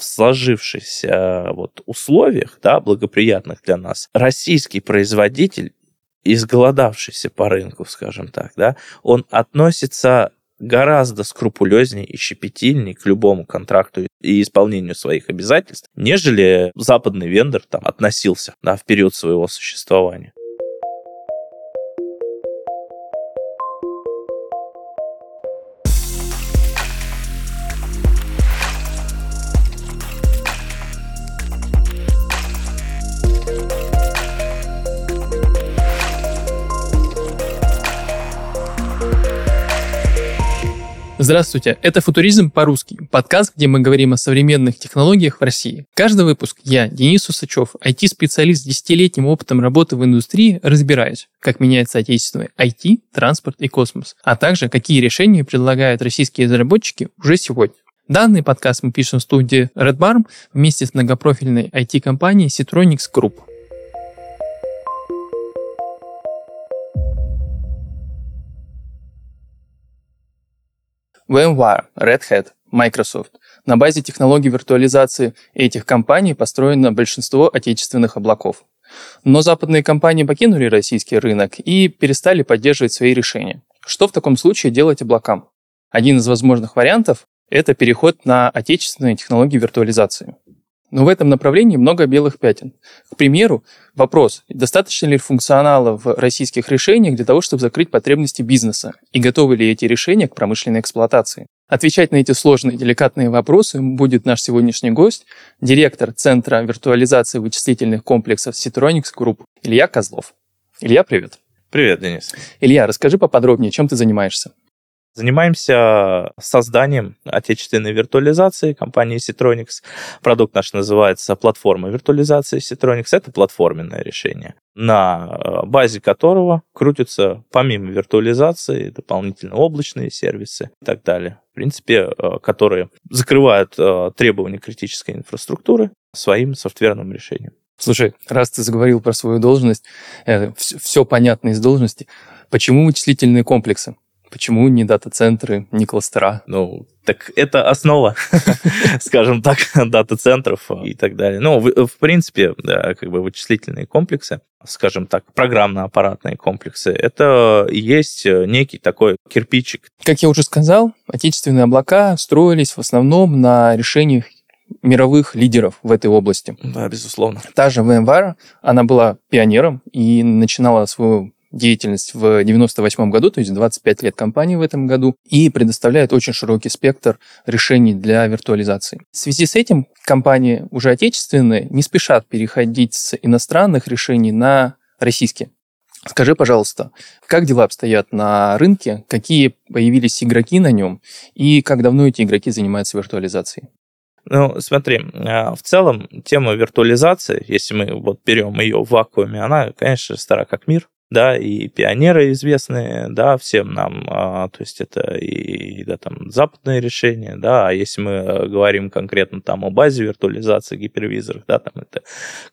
в сложившихся вот условиях, да, благоприятных для нас, российский производитель, изголодавшийся по рынку, скажем так, да, он относится гораздо скрупулезнее и щепетильнее к любому контракту и исполнению своих обязательств, нежели западный вендор там относился да, в период своего существования. Здравствуйте, это «Футуризм по-русски», подкаст, где мы говорим о современных технологиях в России. Каждый выпуск я, Денис Усачев, IT-специалист с десятилетним опытом работы в индустрии, разбираюсь, как меняется отечественный IT, транспорт и космос, а также какие решения предлагают российские разработчики уже сегодня. Данный подкаст мы пишем в студии Red Barn вместе с многопрофильной IT-компанией Citronics Group. VMware, Red Hat, Microsoft. На базе технологий виртуализации этих компаний построено большинство отечественных облаков. Но западные компании покинули российский рынок и перестали поддерживать свои решения. Что в таком случае делать облакам? Один из возможных вариантов – это переход на отечественные технологии виртуализации. Но в этом направлении много белых пятен. К примеру, вопрос, достаточно ли функционала в российских решениях для того, чтобы закрыть потребности бизнеса, и готовы ли эти решения к промышленной эксплуатации. Отвечать на эти сложные деликатные вопросы будет наш сегодняшний гость, директор Центра виртуализации вычислительных комплексов Citronics Group Илья Козлов. Илья, привет. Привет, Денис. Илья, расскажи поподробнее, чем ты занимаешься. Занимаемся созданием отечественной виртуализации компании Citronics. Продукт наш называется платформа виртуализации Citronics. Это платформенное решение, на э, базе которого крутятся помимо виртуализации дополнительно облачные сервисы и так далее. В принципе, э, которые закрывают э, требования критической инфраструктуры своим софтверным решением. Слушай, раз ты заговорил про свою должность, все понятно из должности. Почему вычислительные комплексы? Почему не дата-центры, не кластера? Ну, так это основа, скажем так, дата-центров и так далее. Ну, в, в принципе, да, как бы вычислительные комплексы, скажем так, программно-аппаратные комплексы, это есть некий такой кирпичик. Как я уже сказал, отечественные облака строились в основном на решениях мировых лидеров в этой области. Да, безусловно. Та же VMware, она была пионером и начинала свою деятельность в 98 году, то есть 25 лет компании в этом году, и предоставляет очень широкий спектр решений для виртуализации. В связи с этим компании уже отечественные не спешат переходить с иностранных решений на российские. Скажи, пожалуйста, как дела обстоят на рынке, какие появились игроки на нем, и как давно эти игроки занимаются виртуализацией? Ну, смотри, а, в целом тема виртуализации, если мы вот берем ее в вакууме, она, конечно, стара как мир да, и пионеры известные, да, всем нам, а, то есть это и, да, там, западные решения, да, а если мы э, говорим конкретно там о базе виртуализации гипервизорах, да, там это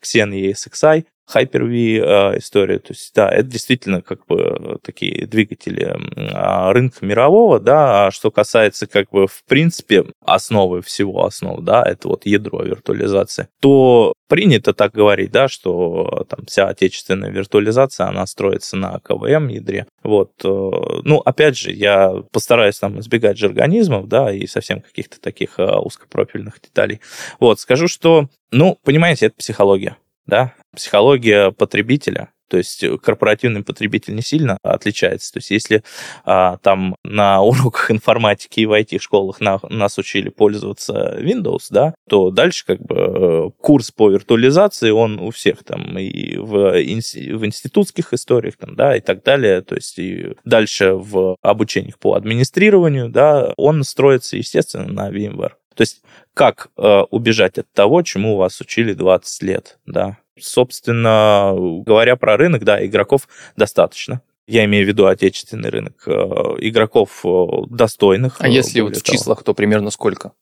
Xen ESXi, Hyper-V э, история. То есть, да, это действительно как бы такие двигатели а, рынка мирового, да, а что касается как бы в принципе основы всего основ, да, это вот ядро виртуализации, то принято так говорить, да, что там вся отечественная виртуализация, она строится на КВМ ядре. Вот, э, ну, опять же, я постараюсь там избегать жаргонизмов, да, и совсем каких-то таких э, узкопрофильных деталей. Вот, скажу, что, ну, понимаете, это психология да, психология потребителя, то есть корпоративный потребитель не сильно отличается. То есть если а, там на уроках информатики и в IT-школах на, нас учили пользоваться Windows, да, то дальше как бы э, курс по виртуализации, он у всех там и в, в институтских историях, там, да, и так далее. То есть и дальше в обучениях по администрированию, да, он строится, естественно, на VMware. То есть как э, убежать от того, чему вас учили 20 лет, да. Собственно, говоря про рынок, да, игроков достаточно. Я имею в виду отечественный рынок. Э, игроков э, достойных. А если вот в того. числах, то примерно сколько?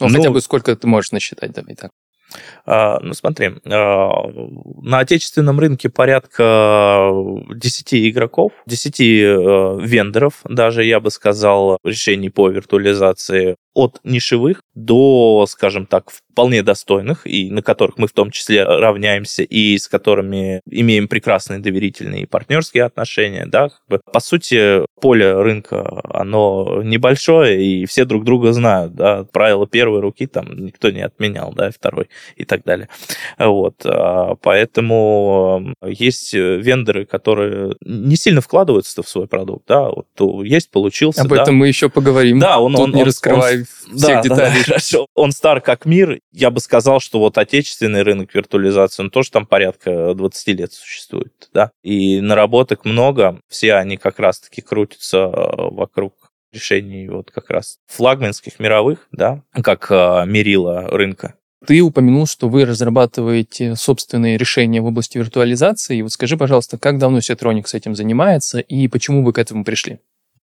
Ну, ну, хотя бы сколько ты можешь насчитать, давай так. А, ну, смотри, на отечественном рынке порядка 10 игроков, 10 э, вендоров, даже я бы сказал, решений по виртуализации от нишевых до, скажем так, вполне достойных, и на которых мы в том числе равняемся, и с которыми имеем прекрасные доверительные и партнерские отношения, да, как бы, по сути, поле рынка, оно небольшое, и все друг друга знают, да, правила первой руки там никто не отменял, да, второй и так далее. Вот, а, поэтому есть вендоры, которые не сильно вкладываются в свой продукт, да, вот есть, получился. Об да. этом мы еще поговорим. Да, он, Тут он, не он, раскрывай он, всех да, деталей. Да, хорошо. Он стар как мир. Я бы сказал, что вот отечественный рынок виртуализации, он тоже там порядка 20 лет существует, да. И наработок много. Все они как раз-таки крутятся э, вокруг решений вот как раз флагманских мировых, да, как э, мерила рынка. Ты упомянул, что вы разрабатываете собственные решения в области виртуализации. Вот скажи, пожалуйста, как давно Setronics этим занимается и почему вы к этому пришли?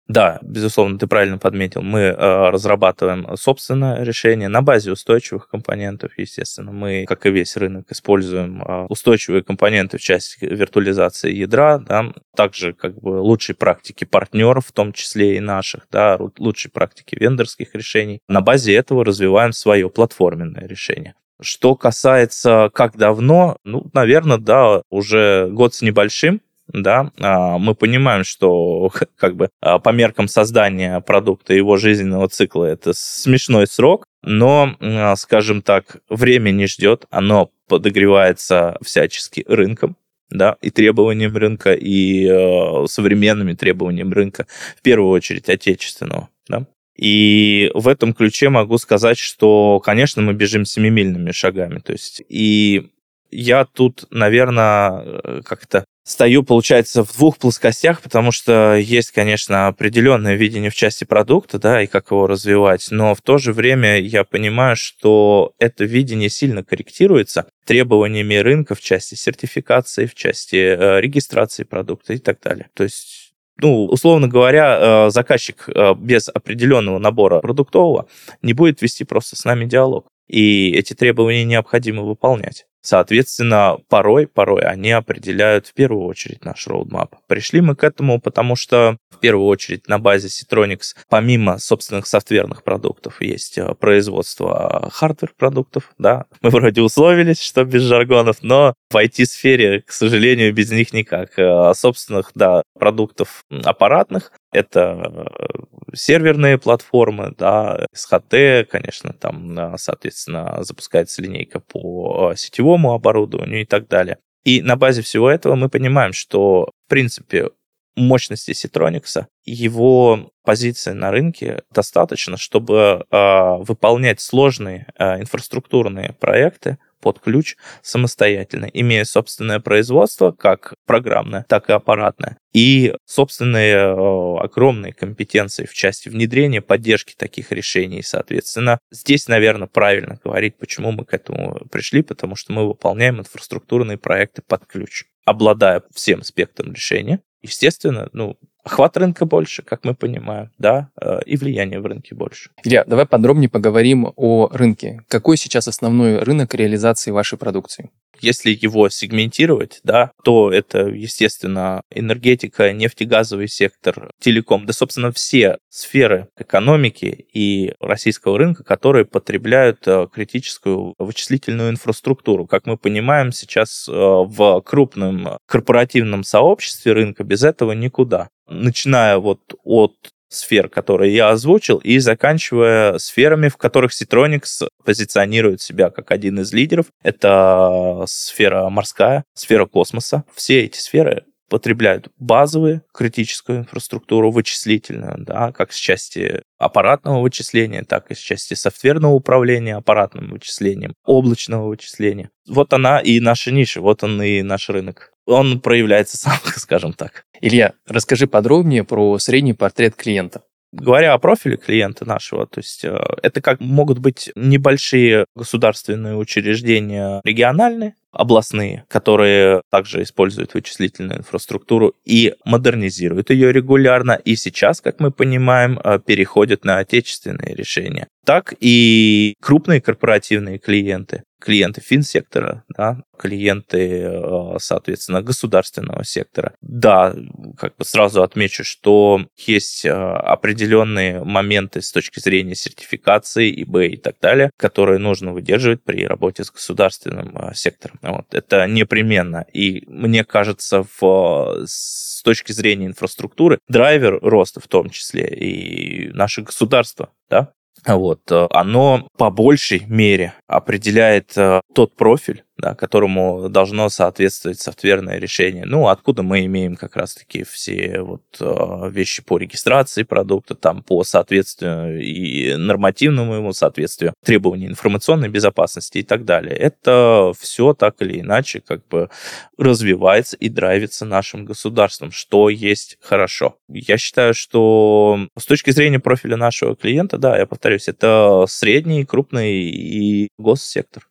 Да, безусловно, ты правильно подметил. Мы э, разрабатываем собственное решение на базе устойчивых компонентов, естественно. Мы, как и весь рынок, используем э, устойчивые компоненты в части виртуализации ядра, да, также как бы лучшие практики партнеров, в том числе и наших, да, лучшие практики вендорских решений. На базе этого развиваем свое платформенное решение. Что касается как давно, ну, наверное, да, уже год с небольшим, да, а, мы понимаем, что как бы а, по меркам создания продукта его жизненного цикла это смешной срок, но, а, скажем так, время не ждет, оно подогревается всячески рынком, да, и требованиям рынка, и э, современными требованиями рынка, в первую очередь отечественного, да. И в этом ключе могу сказать, что, конечно, мы бежим семимильными шагами, то есть и я тут, наверное, э, как-то стою, получается, в двух плоскостях, потому что есть, конечно, определенное видение в части продукта, да, и как его развивать, но в то же время я понимаю, что это видение сильно корректируется требованиями рынка в части сертификации, в части э, регистрации продукта и так далее. То есть ну, условно говоря, э, заказчик э, без определенного набора продуктового не будет вести просто с нами диалог. И эти требования необходимо выполнять. Соответственно, порой, порой они определяют в первую очередь наш роудмап. Пришли мы к этому, потому что в первую очередь на базе Citronics, помимо собственных софтверных продуктов, есть э, производство хардвер-продуктов, да. Мы вроде условились, что без жаргонов, но в IT-сфере, к сожалению, без них никак. Э, собственных, да, продуктов аппаратных, это э, серверные платформы, да, SHT, конечно, там, соответственно, запускается линейка по сетевому оборудованию и так далее. И на базе всего этого мы понимаем, что, в принципе, мощности Citronics, его позиции на рынке достаточно, чтобы э, выполнять сложные э, инфраструктурные проекты под ключ самостоятельно, имея собственное производство, как программное, так и аппаратное, и собственные э, огромные компетенции в части внедрения, поддержки таких решений. Соответственно, здесь, наверное, правильно говорить, почему мы к этому пришли, потому что мы выполняем инфраструктурные проекты под ключ, обладая всем спектром решения. Естественно, ну, охват рынка больше, как мы понимаем, да, э, и влияние в рынке больше. Илья, давай подробнее поговорим о рынке. Какой сейчас основной рынок реализации вашей продукции? Если его сегментировать, да, то это, естественно, энергетика, нефтегазовый сектор, телеком, да, собственно, все сферы экономики и российского рынка, которые потребляют э, критическую вычислительную инфраструктуру. Как мы понимаем, сейчас э, в крупном корпоративном сообществе рынка без этого никуда начиная вот от сфер, которые я озвучил, и заканчивая сферами, в которых Citronics позиционирует себя как один из лидеров. Это сфера морская, сфера космоса. Все эти сферы потребляют базовую критическую инфраструктуру вычислительную, да, как с части аппаратного вычисления, так и с части софтверного управления аппаратным вычислением, облачного вычисления. Вот она и наша ниша, вот он и наш рынок. Он проявляется сам, скажем так. Илья, расскажи подробнее про средний портрет клиента. Говоря о профиле клиента нашего, то есть э, это как могут быть небольшие государственные учреждения региональные, областные, которые также используют вычислительную инфраструктуру и модернизируют ее регулярно, и сейчас, как мы понимаем, э, переходят на отечественные решения. Так и крупные корпоративные клиенты, клиенты финсектора, да, клиенты, э, соответственно, государственного сектора. Да, как бы сразу отмечу, что есть э, определенные моменты с точки зрения сертификации, ИБ и так далее, которые нужно выдерживать при работе с государственным э, сектором. Вот. Это непременно. И мне кажется, в, с точки зрения инфраструктуры, драйвер роста в том числе и наше государство, да, вот, оно по большей мере определяет тот профиль, да, которому должно соответствовать софтверное решение. Ну, откуда мы имеем как раз-таки все вот э, вещи по регистрации продукта, там по соответствию и нормативному ему соответствию, требований информационной безопасности и так далее. Это все так или иначе как бы развивается и драйвится нашим государством, что есть хорошо. Я считаю, что с точки зрения профиля нашего клиента, да, я повторюсь, это средний, крупный и госсектор.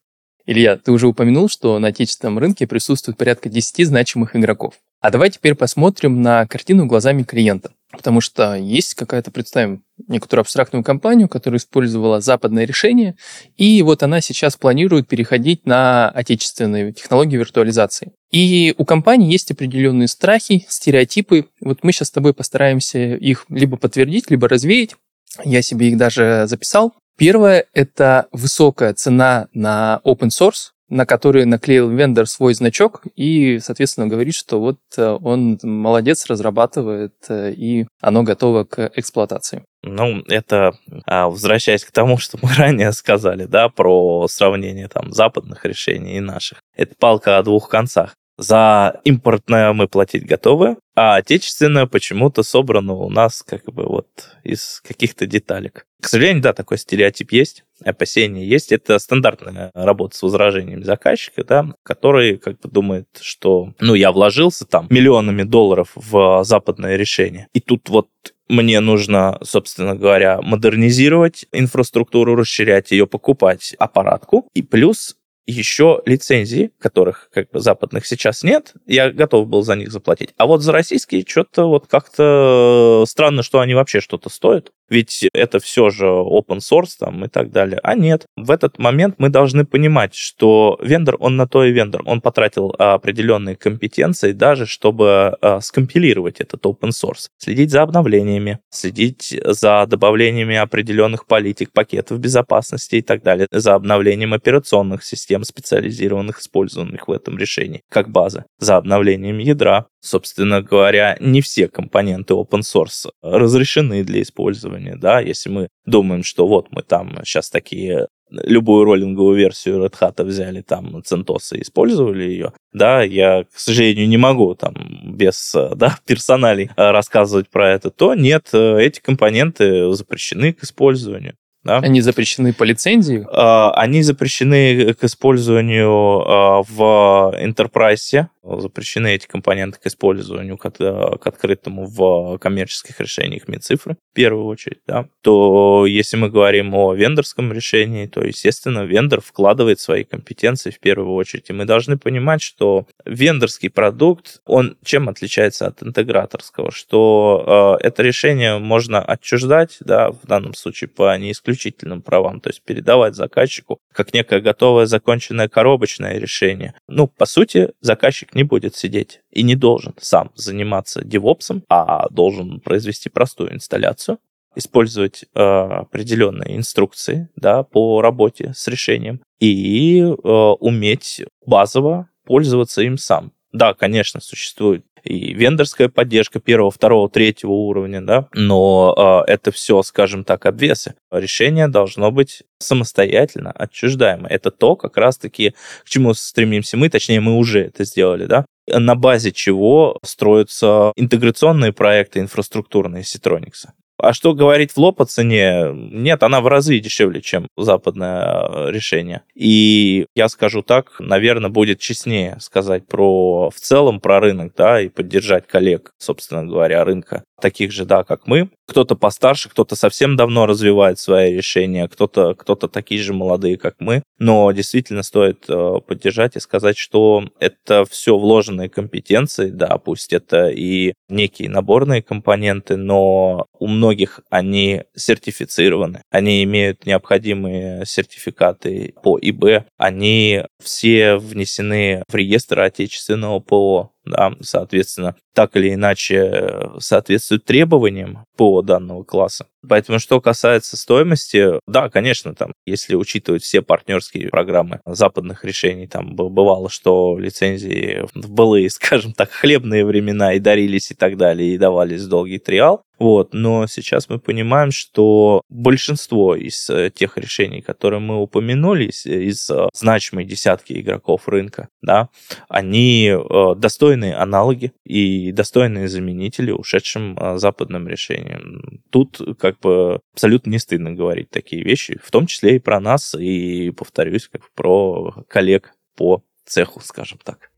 Илья, ты уже упомянул, что на отечественном рынке присутствует порядка 10 значимых игроков. А давай теперь посмотрим на картину глазами клиента. Потому что есть какая-то, представим, некоторую абстрактную компанию, которая использовала западное решение, и вот она сейчас планирует переходить на отечественные технологии виртуализации. И у компании есть определенные страхи, стереотипы. Вот мы сейчас с тобой постараемся их либо подтвердить, либо развеять. Я себе их даже записал. Первое – это высокая цена на open source, на который наклеил вендор свой значок и, соответственно, говорит, что вот э, он молодец, разрабатывает, э, и оно готово к эксплуатации. Ну, это а, возвращаясь к тому, что мы ранее сказали, да, про сравнение там западных решений и наших. Это палка о двух концах. За импортное мы платить готовы, а отечественное почему-то собрано у нас как бы вот из каких-то деталек. К сожалению, да, такой стереотип есть, опасения есть. Это стандартная работа с возражением заказчика, да, который как бы думает, что ну я вложился там миллионами долларов в западное решение, и тут вот мне нужно, собственно говоря, модернизировать инфраструктуру, расширять ее, покупать аппаратку. И плюс еще лицензии, которых как бы западных сейчас нет, я готов был за них заплатить. А вот за российские что-то вот как-то странно, что они вообще что-то стоят ведь это все же open source там и так далее. А нет, в этот момент мы должны понимать, что вендор, он на то и вендор, он потратил определенные компетенции даже, чтобы а, скомпилировать этот open source, следить за обновлениями, следить за добавлениями определенных политик, пакетов безопасности и так далее, за обновлением операционных систем, специализированных, использованных в этом решении, как база, за обновлением ядра. Собственно говоря, не все компоненты open source разрешены для использования да, если мы думаем, что вот мы там сейчас такие любую роллинговую версию Red Hat взяли, там, CentOS и использовали ее, да, я, к сожалению, не могу там без, да, персоналей рассказывать про это, то нет, эти компоненты запрещены к использованию. Да? Они запрещены по лицензии? А, они запрещены к использованию а, в Enterprise, запрещены эти компоненты к использованию, к, к открытому в коммерческих решениях МИЦифры, в первую очередь, да, то если мы говорим о вендорском решении, то, естественно, вендор вкладывает свои компетенции в первую очередь. И мы должны понимать, что вендорский продукт, он чем отличается от интеграторского? Что э, это решение можно отчуждать, да, в данном случае по неисключительным правам, то есть передавать заказчику как некое готовое законченное коробочное решение. Ну, по сути, заказчик не будет сидеть и не должен сам заниматься девопсом, а должен произвести простую инсталляцию, использовать э, определенные инструкции да, по работе с решением и э, уметь базово пользоваться им сам. Да, конечно, существует и вендорская поддержка первого, второго, третьего уровня, да, но э, это все, скажем так, обвесы. Решение должно быть самостоятельно отчуждаемо. Это то, как раз-таки, к чему стремимся мы, точнее, мы уже это сделали, да, на базе чего строятся интеграционные проекты инфраструктурные Citronics. А что говорить в лоб о цене? Нет, она в разы дешевле, чем западное э, решение. И я скажу так, наверное, будет честнее сказать про в целом про рынок, да, и поддержать коллег, собственно говоря, рынка таких же, да, как мы. Кто-то постарше, кто-то совсем давно развивает свои решения, кто-то кто такие же молодые, как мы. Но действительно стоит э, поддержать и сказать, что это все вложенные компетенции, да, пусть это и некие наборные компоненты, но у многих многих они сертифицированы, они имеют необходимые сертификаты по ИБ, они все внесены в реестр отечественного ПО, да, соответственно, так или иначе соответствуют требованиям по данного класса. Поэтому, что касается стоимости, да, конечно, там, если учитывать все партнерские программы западных решений, там бывало, что лицензии в былые, скажем так, хлебные времена и дарились и так далее, и давались долгий триал, вот, но сейчас мы понимаем, что большинство из э, тех решений, которые мы упомянули, из, из э, значимой десятки игроков рынка, да, они э, достойные аналоги и достойные заменители ушедшим западным решениям. Тут как бы абсолютно не стыдно говорить такие вещи, в том числе и про нас, и, повторюсь, как про коллег по цеху, скажем так.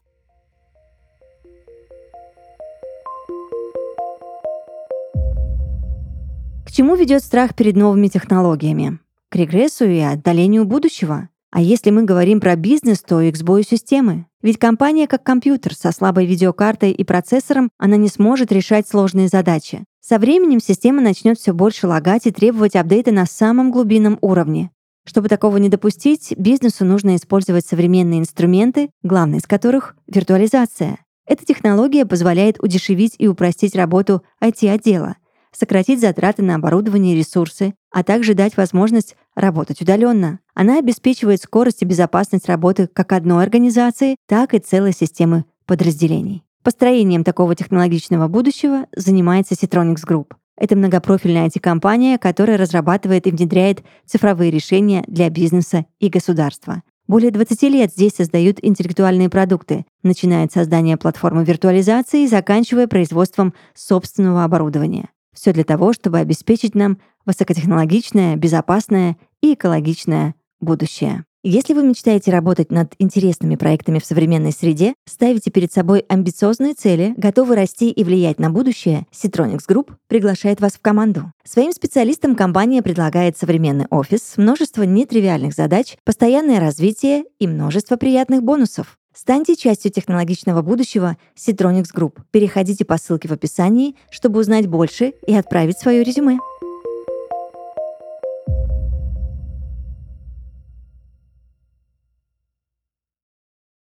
чему ведет страх перед новыми технологиями? К регрессу и отдалению будущего? А если мы говорим про бизнес, то сбою системы. Ведь компания как компьютер со слабой видеокартой и процессором, она не сможет решать сложные задачи. Со временем система начнет все больше лагать и требовать апдейта на самом глубинном уровне. Чтобы такого не допустить, бизнесу нужно использовать современные инструменты, главный из которых — виртуализация. Эта технология позволяет удешевить и упростить работу IT-отдела, сократить затраты на оборудование и ресурсы, а также дать возможность работать удаленно. Она обеспечивает скорость и безопасность работы как одной организации, так и целой системы подразделений. Построением такого технологичного будущего занимается Citronics Group. Это многопрофильная IT-компания, которая разрабатывает и внедряет цифровые решения для бизнеса и государства. Более 20 лет здесь создают интеллектуальные продукты, начиная от создания платформы виртуализации и заканчивая производством собственного оборудования. Все для того, чтобы обеспечить нам высокотехнологичное, безопасное и экологичное будущее. Если вы мечтаете работать над интересными проектами в современной среде, ставите перед собой амбициозные цели, готовы расти и влиять на будущее, Citronics Group приглашает вас в команду. Своим специалистам компания предлагает современный офис, множество нетривиальных задач, постоянное развитие и множество приятных бонусов. Станьте частью технологичного будущего Citronics Group. Переходите по ссылке в описании, чтобы узнать больше и отправить свое резюме.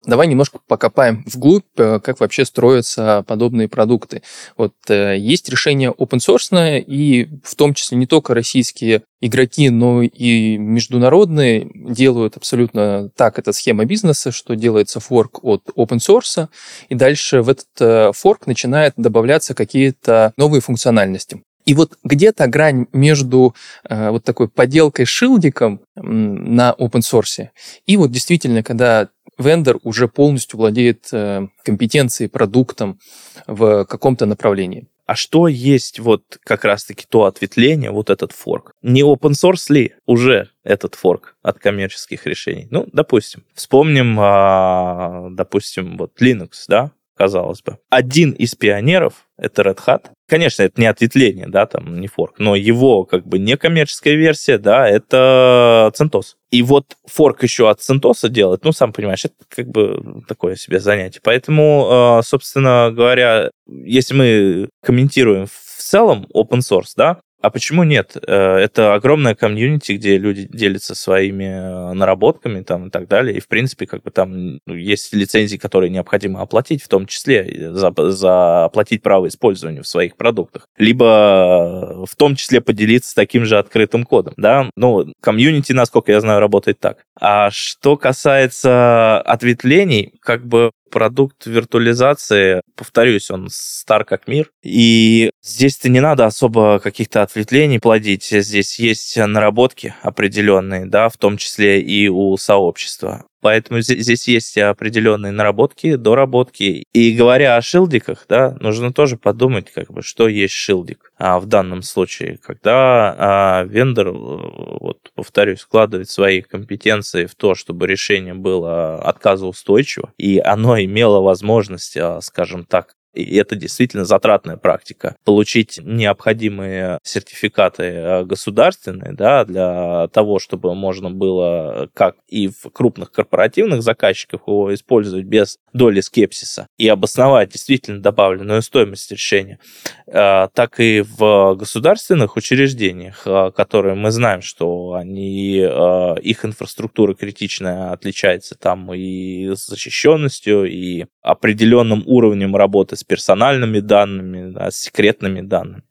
Давай немножко покопаем вглубь, э, как вообще строятся подобные продукты. Вот э, есть решение open source, и в том числе не только российские игроки, но и международные делают абсолютно так. Это схема бизнеса, что делается форк от open source, и дальше в этот э, форк начинает добавляться какие-то новые функциональности. И вот где-то грань между э, вот такой поделкой шилдиком на open source и вот действительно, когда вендор уже полностью владеет э, компетенцией, продуктом в каком-то направлении. А что есть вот как раз-таки то ответвление, вот этот форк? Не open source ли уже этот форк от коммерческих решений? Ну, допустим. Вспомним, а, допустим, вот Linux, да, казалось бы. Один из пионеров — это Red Hat. Конечно, это не ответвление, да, там, не форк, но его как бы некоммерческая версия, да, это CentOS. И вот форк еще от CentOS делать, ну, сам понимаешь, это как бы такое себе занятие. Поэтому, а, собственно говоря, если мы комментируем в целом open source, да, а почему нет? Э, это огромная комьюнити, где люди делятся своими э, наработками там, и так далее. И, в принципе, как бы там ну, есть лицензии, которые необходимо оплатить, в том числе за, за оплатить право использования в своих продуктах. Либо в том числе поделиться таким же открытым кодом. Да? Ну, комьюнити, насколько я знаю, работает так. А что касается ответвлений, как бы продукт виртуализации, повторюсь, он стар как мир, и здесь-то не надо особо каких-то ответвлений плодить, здесь есть наработки определенные, да, в том числе и у сообщества. Поэтому здесь есть определенные наработки, доработки. И говоря о шилдиках, да, нужно тоже подумать, как бы, что есть шилдик а, в данном случае. Когда а, вендор, э, вот, повторюсь, вкладывает свои компетенции в то, чтобы решение было отказоустойчиво, и оно имело возможность, а, скажем так, и это действительно затратная практика. Получить необходимые сертификаты э, государственные, да, для того, чтобы можно было, как и в крупных корпоративных заказчиках, его использовать без доли скепсиса и обосновать действительно добавленную стоимость решения, э, так и в государственных учреждениях, э, которые мы знаем, что они, их инфраструктура критичная отличается там и защищенностью, и определенным уровнем работы с персональными данными, да, с секретными данными,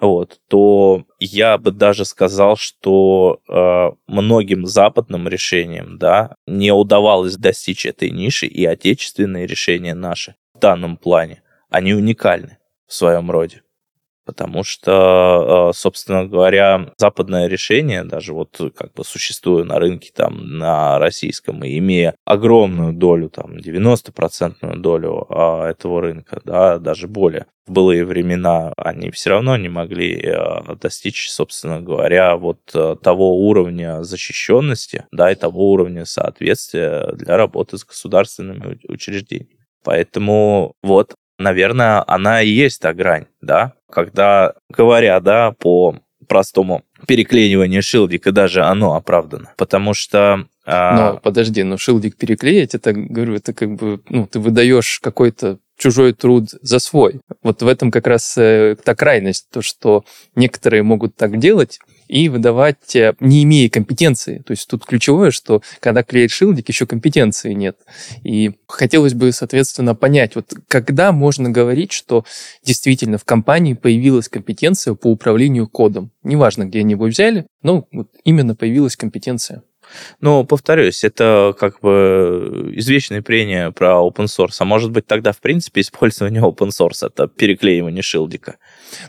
вот, то я бы даже сказал, что э, многим западным решениям да, не удавалось достичь этой ниши, и отечественные решения наши в данном плане, они уникальны в своем роде. Потому что, э, собственно говоря, западное решение, даже вот как бы существуя на рынке там на российском и имея огромную долю, там 90% долю а, этого рынка, да, даже более, в былые времена они все равно не могли э, достичь, собственно говоря, вот э, того уровня защищенности, да, и того уровня соответствия для работы с государственными учреждениями. Поэтому вот наверное, она и есть та грань, да, когда, говоря, да, по простому переклеиванию шилдика, даже оно оправдано. Потому что а, но подожди, но шилдик переклеить, это, говорю, это как бы, ну, ты выдаешь какой-то чужой труд за свой. Вот в этом как раз э, та крайность, то, что некоторые могут так делать, и выдавать, э, не имея компетенции. То есть тут ключевое, что когда клеит шилдик, еще компетенции нет. И хотелось бы, соответственно, понять, вот когда можно говорить, что действительно в компании появилась компетенция по управлению кодом. Неважно, где они его взяли, но вот именно появилась компетенция. Ну, повторюсь, это как бы извечное прения про open source. А может быть, тогда, в принципе, использование open source — это переклеивание шилдика?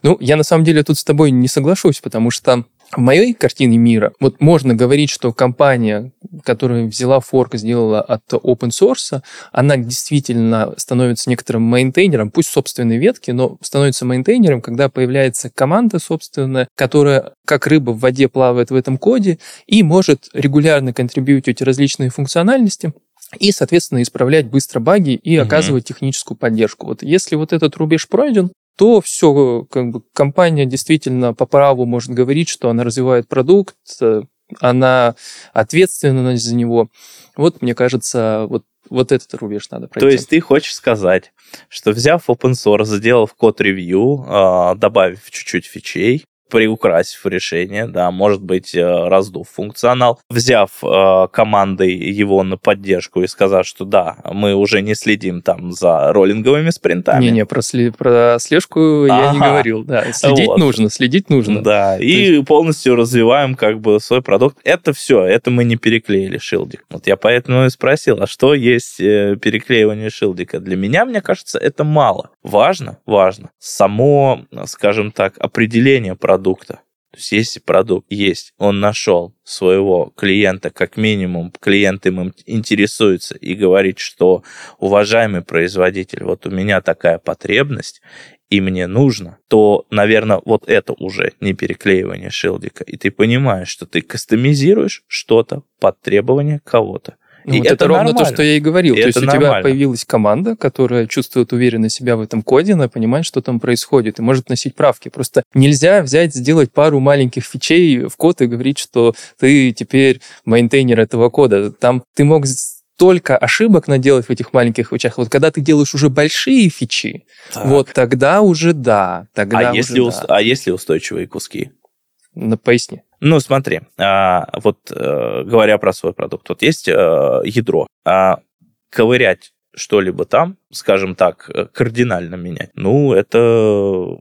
Ну, я на самом деле тут с тобой не соглашусь, потому что в моей картине мира вот можно говорить, что компания, которая взяла форк, сделала от open source, она действительно становится некоторым мейнтейнером, пусть собственной ветки, но становится мейнтейнером, когда появляется команда собственная, которая как рыба в воде плавает в этом коде и может регулярно контрибьютить различные функциональности, и, соответственно, исправлять быстро баги и угу. оказывать техническую поддержку. Вот если вот этот рубеж пройден, то все, как бы компания действительно по праву может говорить, что она развивает продукт, э, она ответственна за него. Вот, мне кажется, вот вот этот рубеж надо пройти. То есть ты хочешь сказать, что взяв open source, сделав код-ревью, а, добавив чуть-чуть фичей, приукрасив решение, да, может быть, э, раздув функционал, взяв э, командой его на поддержку и сказав, что да, мы уже не следим там за роллинговыми спринтами. Не-не, про, сли- про слежку ага. я не говорил, да, следить вот. нужно, следить нужно. Да, То и есть... полностью развиваем как бы свой продукт. Это все, это мы не переклеили шилдик. Вот я поэтому и спросил, а что есть э, переклеивание шилдика? Для меня, мне кажется, это мало. Важно, важно. Само, скажем так, определение продукта продукта. То есть если продукт есть, он нашел своего клиента, как минимум клиент им интересуется и говорит, что уважаемый производитель, вот у меня такая потребность, и мне нужно, то, наверное, вот это уже не переклеивание шилдика. И ты понимаешь, что ты кастомизируешь что-то под требование кого-то. Ну, и вот это, это ровно то, что я и говорил. И то есть у тебя появилась команда, которая чувствует уверенно себя в этом коде, она понимает, что там происходит, и может носить правки. Просто нельзя взять, сделать пару маленьких фичей в код и говорить, что ты теперь мейнтейнер этого кода. Там ты мог столько ошибок наделать в этих маленьких вещах. Вот когда ты делаешь уже большие фичи, так. вот тогда уже да. Тогда а, уже если да. Уст... а если устойчивые куски? Ну, поясни. Ну, смотри, а, вот э, говоря про свой продукт, вот есть э, ядро, а ковырять что-либо там, скажем так, кардинально менять, ну, это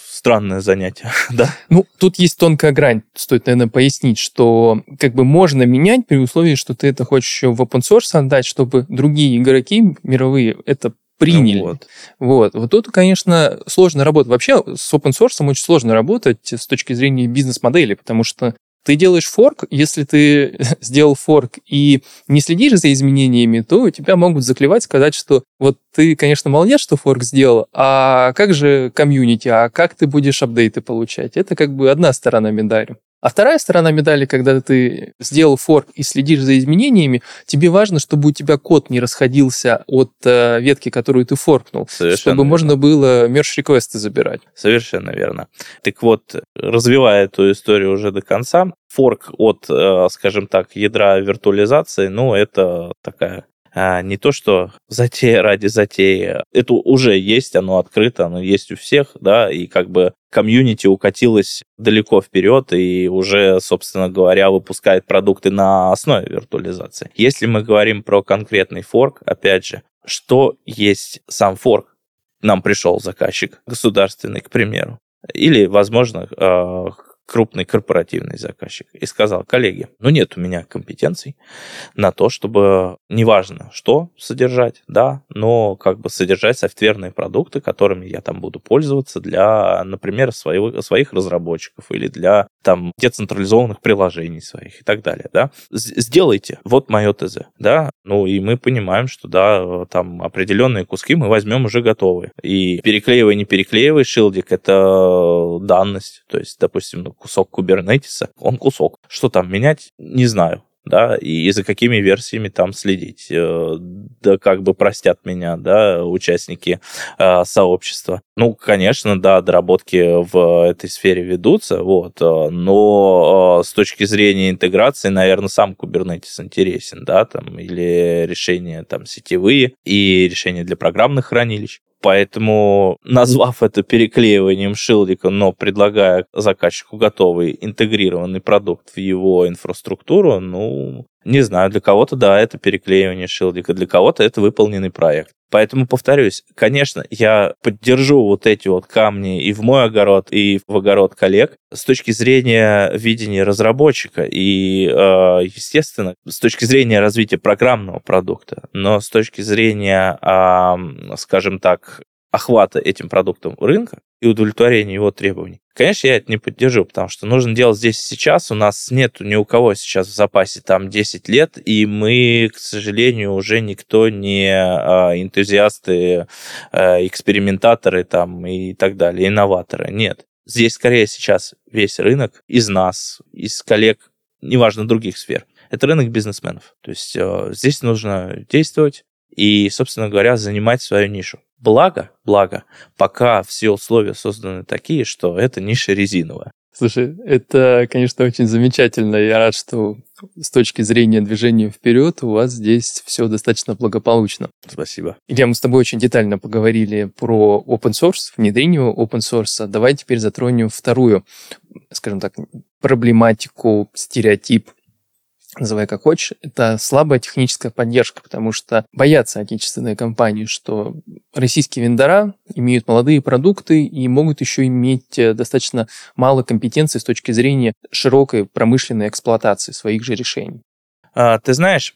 странное занятие, да? Ну, тут есть тонкая грань, стоит, наверное, пояснить, что как бы можно менять при условии, что ты это хочешь в open source отдать, чтобы другие игроки мировые это приняли. Вот. вот. Вот тут, конечно, сложно работать. Вообще с open source очень сложно работать с точки зрения бизнес-модели, потому что ты делаешь форк, если ты сделал форк и не следишь за изменениями, то тебя могут заклевать, сказать, что вот ты, конечно, молодец, что форк сделал, а как же комьюнити, а как ты будешь апдейты получать? Это как бы одна сторона медали. А вторая сторона медали, когда ты сделал форк и следишь за изменениями, тебе важно, чтобы у тебя код не расходился от э, ветки, которую ты форкнул, Совершенно чтобы верно. можно было мерч реквесты забирать. Совершенно верно. Так вот, развивая эту историю уже до конца, форк от, э, скажем так, ядра виртуализации, ну, это такая а не то, что затея ради затеи. Это уже есть, оно открыто, оно есть у всех, да, и как бы комьюнити укатилось далеко вперед и уже, собственно говоря, выпускает продукты на основе виртуализации. Если мы говорим про конкретный форк, опять же, что есть сам форк? Нам пришел заказчик государственный, к примеру, или, возможно, а, крупный корпоративный заказчик и сказал, коллеги, ну нет у меня компетенций на то, чтобы неважно что содержать, да, но как бы содержать софтверные продукты, которыми я там буду пользоваться для, например, своего, своих разработчиков или для там децентрализованных приложений своих и так далее, да. Сделайте, вот мое ТЗ, да, ну и мы понимаем, что, да, там определенные куски мы возьмем уже готовые. И переклеивай, не переклеивай, шилдик — это данность, то есть, допустим, ну, кусок кубернетиса, он кусок. Что там менять, не знаю да, и за какими версиями там следить. Э, да как бы простят меня, да, участники э, сообщества. Ну, конечно, да, доработки в этой сфере ведутся, вот, э, но э, с точки зрения интеграции, наверное, сам Kubernetes интересен, да, там, или решения там сетевые и решения для программных хранилищ. Поэтому, назвав это переклеиванием шилдика, но предлагая заказчику готовый интегрированный продукт в его инфраструктуру, ну, не знаю, для кого-то, да, это переклеивание шилдика, для кого-то это выполненный проект. Поэтому, повторюсь, конечно, я поддержу вот эти вот камни и в мой огород, и в огород коллег с точки зрения видения разработчика и, э, естественно, с точки зрения развития программного продукта, но с точки зрения, скажем так, охвата этим продуктом рынка и удовлетворения его требований. Конечно, я это не поддержу, потому что нужно делать здесь сейчас. У нас нет ни у кого сейчас в запасе там 10 лет, и мы, к сожалению, уже никто не а, энтузиасты, а, экспериментаторы там и так далее, инноваторы. Нет. Здесь скорее сейчас весь рынок из нас, из коллег, неважно, других сфер. Это рынок бизнесменов. То есть э, здесь нужно действовать и, собственно говоря, занимать свою нишу. Благо, благо, пока все условия созданы такие, что эта ниша резиновая. Слушай, это, конечно, очень замечательно. Я рад, что с точки зрения движения вперед у вас здесь все достаточно благополучно. Спасибо. Илья, мы с тобой очень детально поговорили про open source, внедрение open source. Давай теперь затронем вторую, скажем так, проблематику, стереотип называй как хочешь, это слабая техническая поддержка, потому что боятся отечественные компании, что российские вендора имеют молодые продукты и могут еще иметь э, достаточно мало компетенций с точки зрения широкой промышленной эксплуатации своих же решений. А, ты знаешь,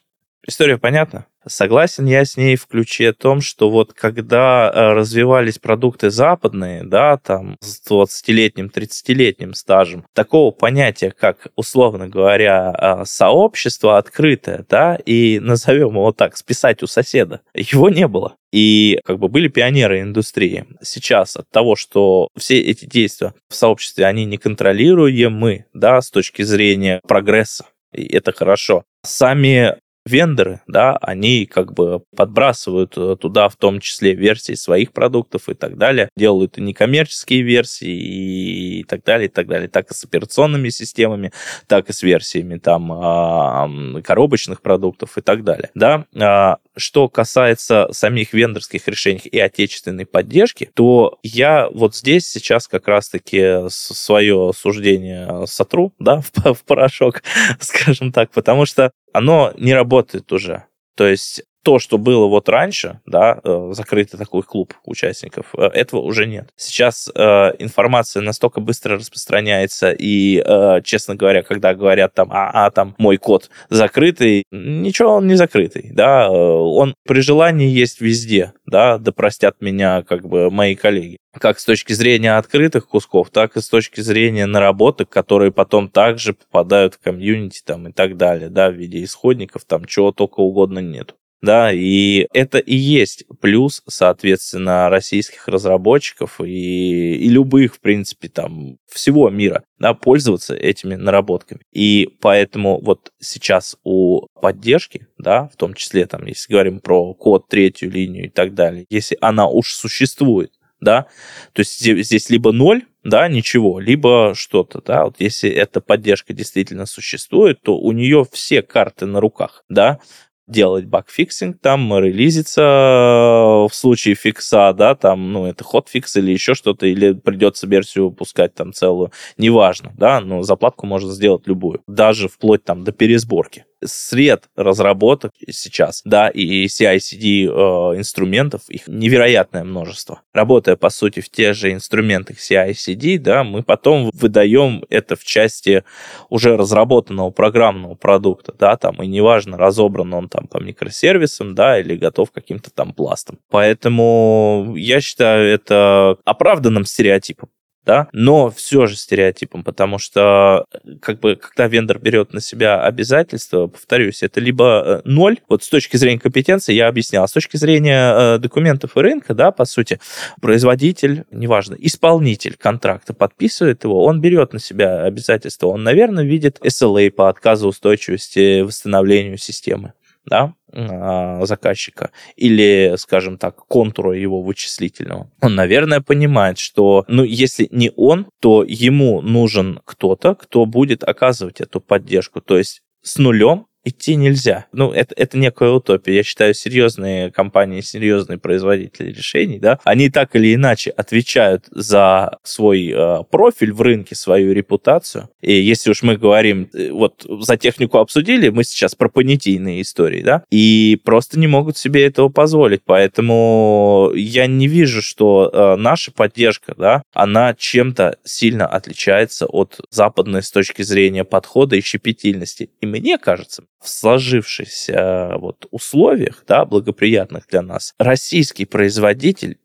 история понятна. Согласен я с ней в ключе том, что вот когда э, развивались продукты западные, да, там с 20-летним, 30-летним стажем, такого понятия, как, условно говоря, э, сообщество открытое, да, и назовем его так, списать у соседа, его не было. И как бы были пионеры индустрии. Сейчас от того, что все эти действия в сообществе, они не контролируемы, да, с точки зрения прогресса, и это хорошо. Сами вендоры, да, они как бы подбрасывают э, туда в том числе версии своих продуктов и так далее, делают и некоммерческие версии и так далее, и так далее, так и с операционными системами, так и с версиями там коробочных продуктов и так далее, да. А, что касается самих вендорских решений и отечественной поддержки, то я вот здесь сейчас как раз-таки свое суждение сотру, да, в, в порошок, скажем так, потому что оно не работает уже. То есть то, что было вот раньше, да, э, закрытый такой клуб участников, э, этого уже нет. Сейчас э, информация настолько быстро распространяется, и, э, честно говоря, когда говорят там, а, а, там мой код закрытый, ничего он не закрытый, да, э, он при желании есть везде, да, да простят меня как бы мои коллеги как с точки зрения открытых кусков, так и с точки зрения наработок, которые потом также попадают в комьюнити там и так далее, да, в виде исходников, там чего только угодно нет. Да, и это и есть плюс, соответственно, российских разработчиков и, и любых, в принципе, там, всего мира, да, пользоваться этими наработками. И поэтому вот сейчас у поддержки, да, в том числе, там, если говорим про код, третью линию и так далее, если она уж существует, да, то есть здесь либо ноль, да, ничего, либо что-то, да, вот если эта поддержка действительно существует, то у нее все карты на руках, да, делать bugfixing, там релизиться в случае фикса, да, там, ну, это hotfix или еще что-то, или придется версию пускать там целую, неважно, да, но заплатку можно сделать любую, даже вплоть там до пересборки сред разработок сейчас, да, и CI/CD э, инструментов, их невероятное множество. Работая, по сути, в тех же инструментах CI/CD, да, мы потом выдаем это в части уже разработанного программного продукта, да, там, и неважно, разобран он там по микросервисам, да, или готов каким-то там пластом. Поэтому я считаю это оправданным стереотипом да, но все же стереотипом, потому что как бы когда вендор берет на себя обязательства, повторюсь, это либо э, ноль, вот с точки зрения компетенции я объяснял, с точки зрения э, документов и рынка, да, по сути, производитель, неважно, исполнитель контракта подписывает его, он берет на себя обязательства, он, наверное, видит SLA по отказу устойчивости восстановлению системы да, а, заказчика или, скажем так, контура его вычислительного, он, наверное, понимает, что, ну, если не он, то ему нужен кто-то, кто будет оказывать эту поддержку. То есть с нулем идти нельзя. Ну, это, это некая утопия. Я считаю, серьезные компании, серьезные производители решений, да, они так или иначе отвечают за свой э, профиль в рынке, свою репутацию. И если уж мы говорим, э, вот за технику обсудили, мы сейчас про понятийные истории, да, и просто не могут себе этого позволить. Поэтому я не вижу, что э, наша поддержка, да, она чем-то сильно отличается от западной с точки зрения подхода и щепетильности. И мне кажется, в сложившихся вот условиях, да, благоприятных для нас, российский производитель,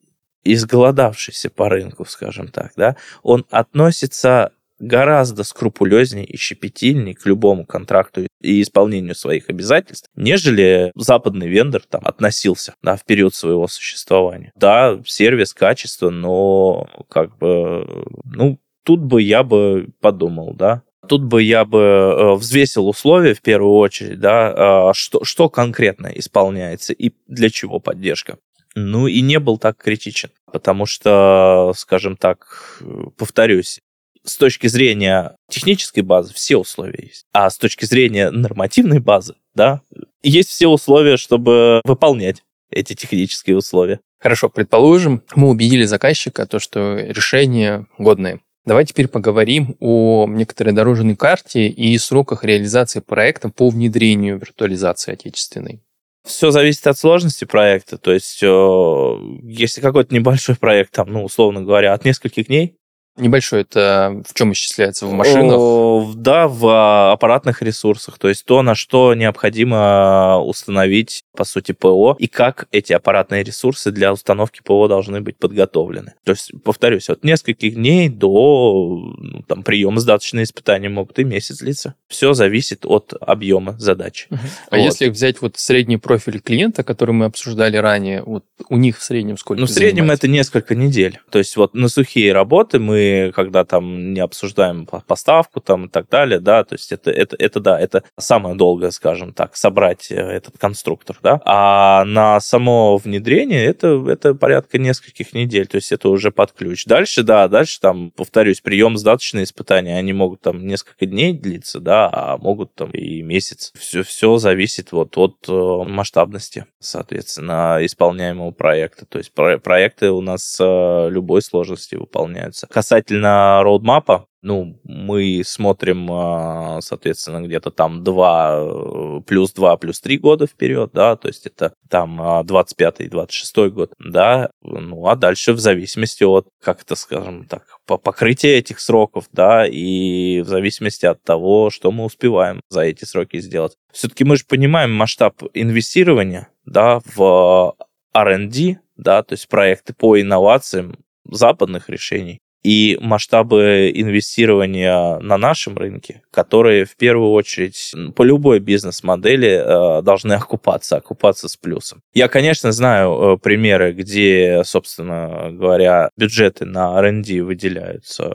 изголодавшийся по рынку, скажем так, да, он относится гораздо скрупулезнее и щепетильнее к любому контракту и исполнению своих обязательств, нежели западный вендор там относился да, в период своего существования. Да, сервис, качество, но как бы, ну, тут бы я бы подумал, да, Тут бы я бы э, взвесил условия в первую очередь, да, а, что, что конкретно исполняется и для чего поддержка. Ну и не был так критичен, потому что, скажем так, повторюсь, с точки зрения технической базы все условия есть, а с точки зрения нормативной базы, да, есть все условия, чтобы выполнять эти технические условия. Хорошо, предположим, мы убедили заказчика, то, что решение годное. Давай теперь поговорим о некоторой дорожной карте и сроках реализации проекта по внедрению виртуализации отечественной. Все зависит от сложности проекта. То есть, э, если какой-то небольшой проект, там, ну, условно говоря, от нескольких дней, Небольшой это в чем исчисляется? В машинах? О, да, в а, аппаратных ресурсах. То есть то, на что необходимо установить, по сути, ПО, и как эти аппаратные ресурсы для установки ПО должны быть подготовлены. То есть, повторюсь, от нескольких дней до ну, там, приема сдаточные испытания могут и месяц длиться. Все зависит от объема задач. Угу. А вот. если взять вот средний профиль клиента, который мы обсуждали ранее, вот у них в среднем сколько Ну, в среднем занимается? это несколько недель. То есть вот на сухие работы мы когда там не обсуждаем поставку там и так далее, да, то есть это, это, это да, это самое долгое, скажем так, собрать э, этот конструктор, да, а на само внедрение это, это порядка нескольких недель, то есть это уже под ключ. Дальше, да, дальше там, повторюсь, прием сдаточные испытания, они могут там несколько дней длиться, да, а могут там и месяц. Все, все зависит вот от э, масштабности, соответственно, исполняемого проекта. То есть проекты у нас э, любой сложности выполняются. Касательно касательно роудмапа, ну, мы смотрим, а, соответственно, где-то там 2, э, плюс 2, плюс 3 года вперед, да, то есть это там 25 26 год, да, ну, а дальше в зависимости от, как это скажем так, по покрытия этих сроков, да, и в зависимости от того, что мы успеваем за эти сроки сделать. Все-таки мы же понимаем масштаб инвестирования, да, в R&D, да, то есть проекты по инновациям западных решений и масштабы инвестирования на нашем рынке, которые в первую очередь по любой бизнес-модели э, должны окупаться, окупаться с плюсом. Я, конечно, знаю э, примеры, где, собственно говоря, бюджеты на R&D выделяются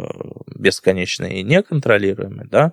бесконечные и неконтролируемые, да,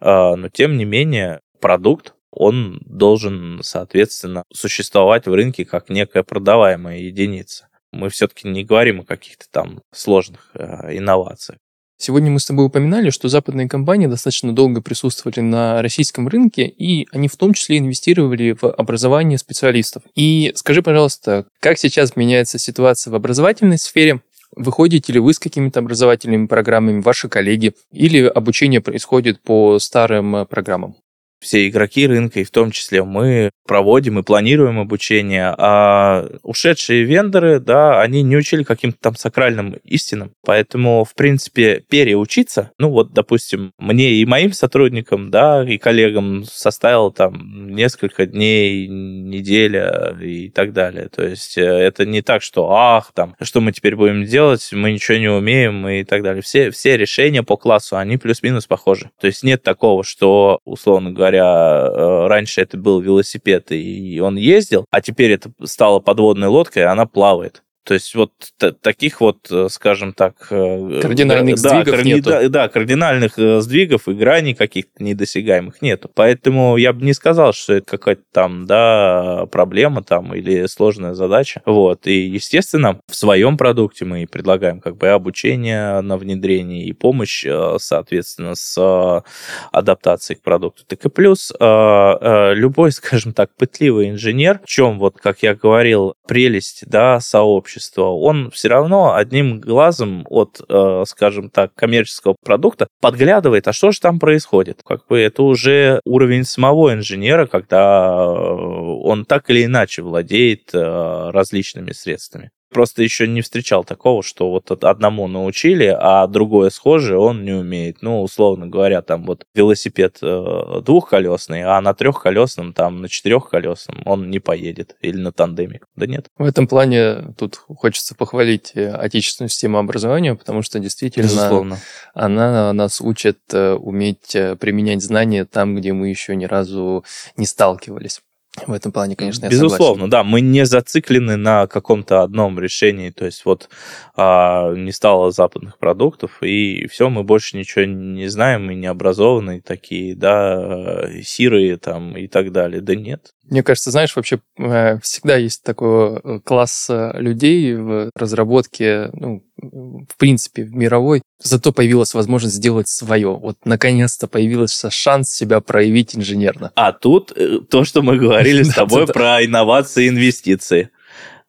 э, но тем не менее продукт он должен, соответственно, существовать в рынке как некая продаваемая единица. Мы все-таки не говорим о каких-то там сложных э, инновациях. Сегодня мы с тобой упоминали, что западные компании достаточно долго присутствовали на российском рынке, и они в том числе инвестировали в образование специалистов. И скажи, пожалуйста, как сейчас меняется ситуация в образовательной сфере? Выходите ли вы с какими-то образовательными программами, ваши коллеги, или обучение происходит по старым э, программам? все игроки рынка, и в том числе мы проводим и планируем обучение, а ушедшие вендоры, да, они не учили каким-то там сакральным истинам, поэтому, в принципе, переучиться, ну вот, допустим, мне и моим сотрудникам, да, и коллегам составило там несколько дней, неделя и так далее, то есть э, это не так, что, ах, там, что мы теперь будем делать, мы ничего не умеем и так далее. Все, все решения по классу, они плюс-минус похожи. То есть нет такого, что, условно говоря, э, раньше это был велосипед, и он ездил, а теперь это стало подводной лодкой, и она плавает. То есть вот таких вот, э, скажем так... Э, кардинальных да, сдвигов карди... нету. Да, да, кардинальных э, сдвигов и граней каких-то недосягаемых нету. Поэтому я бы не сказал, что это какая-то там, да, проблема там или сложная задача. Вот. И, естественно, в своем продукте мы предлагаем как бы обучение на внедрение и помощь, соответственно, с адаптацией к продукту. Так и плюс любой, скажем так, пытливый инженер, в чем, вот, как я говорил, прелесть, да, сообщества, общества, он все равно одним глазом от, э, скажем так, коммерческого продукта подглядывает, а что же там происходит. Как бы это уже уровень самого инженера, когда э, он так или иначе владеет э, различными средствами. Просто еще не встречал такого, что вот одному научили, а другое схожее он не умеет. Ну, условно говоря, там вот велосипед э, двухколесный, а на трехколесном, там на четырехколесном он не поедет. Или на тандеме. Да нет. В этом плане тут хочется похвалить э, отечественную систему образования, потому что действительно Безусловно. она нас учит э, уметь применять знания там, где мы еще ни разу не сталкивались. В этом плане, конечно, я Безусловно, да, мы не зациклены на каком-то одном решении, то есть вот а, не стало западных продуктов, и все, мы больше ничего не знаем, мы не образованные такие, да, сирые там и так далее, да нет. Мне кажется, знаешь, вообще э, всегда есть такой э, класс э, людей в разработке, ну, в принципе, в мировой. Зато появилась возможность сделать свое. Вот, наконец-то появился шанс себя проявить инженерно. А тут то, что мы говорили с тобой про инновации и инвестиции.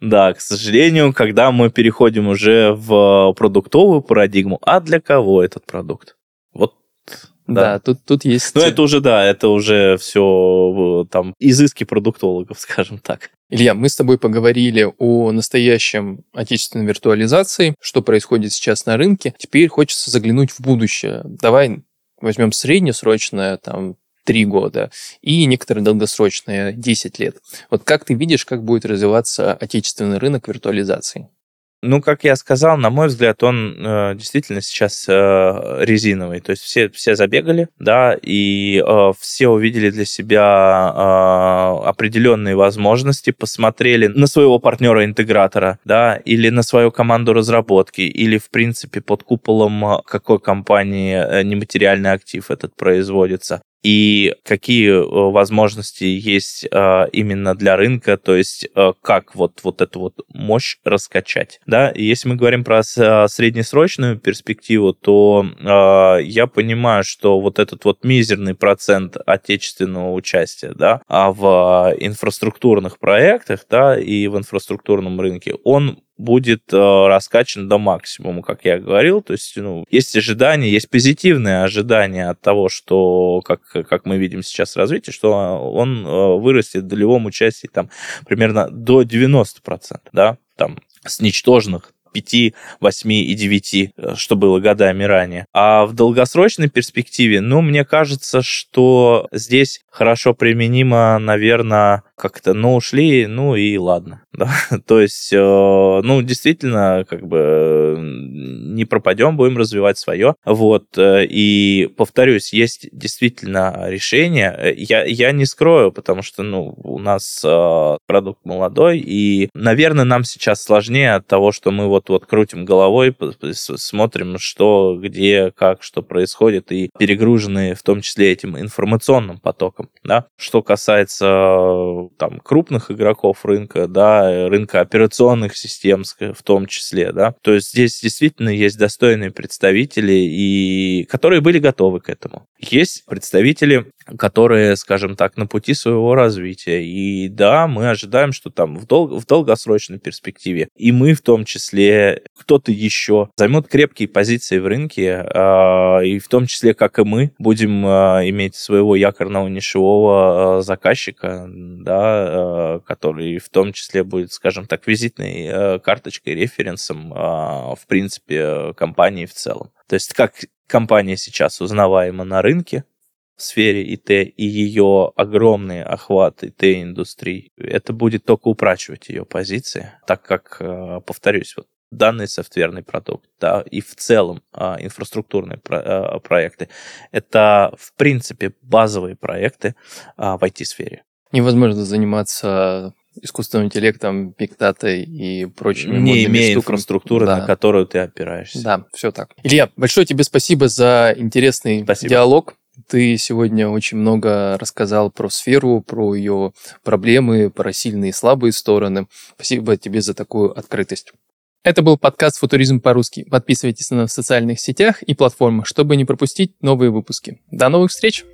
Да, к сожалению, когда мы переходим уже в продуктовую парадигму, а для кого этот продукт? Вот да, да тут, тут есть... Ну, это уже, да, это уже все там изыски продуктологов, скажем так. Илья, мы с тобой поговорили о настоящем отечественной виртуализации, что происходит сейчас на рынке. Теперь хочется заглянуть в будущее. Давай возьмем среднесрочное, там, три года, и некоторые долгосрочные 10 лет. Вот как ты видишь, как будет развиваться отечественный рынок виртуализации? Ну, как я сказал, на мой взгляд, он э, действительно сейчас э, резиновый. То есть все, все забегали, да, и э, все увидели для себя э, определенные возможности, посмотрели на своего партнера-интегратора, да, или на свою команду разработки, или, в принципе, под куполом э, какой компании э, нематериальный актив этот производится и какие э, возможности есть э, именно для рынка, то есть э, как вот, вот эту вот мощь раскачать. Да? И если мы говорим про среднесрочную перспективу, то я понимаю, что вот этот вот мизерный процент отечественного участия да, а в инфраструктурных проектах да, и в инфраструктурном рынке, он будет э, раскачан до максимума, как я говорил. То есть, ну, есть ожидания, есть позитивные ожидания от того, что, как, как мы видим сейчас развитие, что он э, вырастет в долевом участии там примерно до 90%, да, там, с ничтожных 5, 8 и 9, э, что было годами ранее. А в долгосрочной перспективе, ну, мне кажется, что здесь хорошо применимо, наверное, как-то, ну, ушли, ну и ладно. Да? То есть, э, ну, действительно, как бы не пропадем, будем развивать свое. Вот. Э, и повторюсь, есть действительно решение. Я, я не скрою, потому что, ну, у нас э, продукт молодой, и, наверное, нам сейчас сложнее от того, что мы вот-вот крутим головой, смотрим, что, где, как, что происходит, и перегружены в том числе этим информационным потоком, да. Что касается там крупных игроков рынка, да, рынка операционных систем в том числе, да, то есть здесь действительно есть достойные представители, и которые были готовы к этому. Есть представители, которые, скажем так, на пути своего развития. И да, мы ожидаем, что там в, дол- в долгосрочной перспективе и мы в том числе, кто-то еще займут крепкие позиции в рынке, э, и в том числе, как и мы, будем э, иметь своего якорного нишевого э, заказчика, да, э, который в том числе будет, скажем так, визитной э, карточкой, референсом, э, в принципе, компании в целом. То есть как компания сейчас узнаваема на рынке в сфере ИТ и ее огромный охват ИТ-индустрии, это будет только упрочивать ее позиции, так как, повторюсь, вот данный софтверный продукт, да, и в целом а, инфраструктурные про, а, проекты, это, в принципе, базовые проекты а, в IT-сфере. Невозможно заниматься искусственным интеллектом, бигдатой и прочими Не имея штуками. инфраструктуры, да. на которую ты опираешься. Да, все так. Илья, большое тебе спасибо за интересный спасибо. диалог. Ты сегодня очень много рассказал про сферу, про ее проблемы, про сильные и слабые стороны. Спасибо тебе за такую открытость. Это был подкаст «Футуризм по-русски». Подписывайтесь на нас в социальных сетях и платформах, чтобы не пропустить новые выпуски. До новых встреч!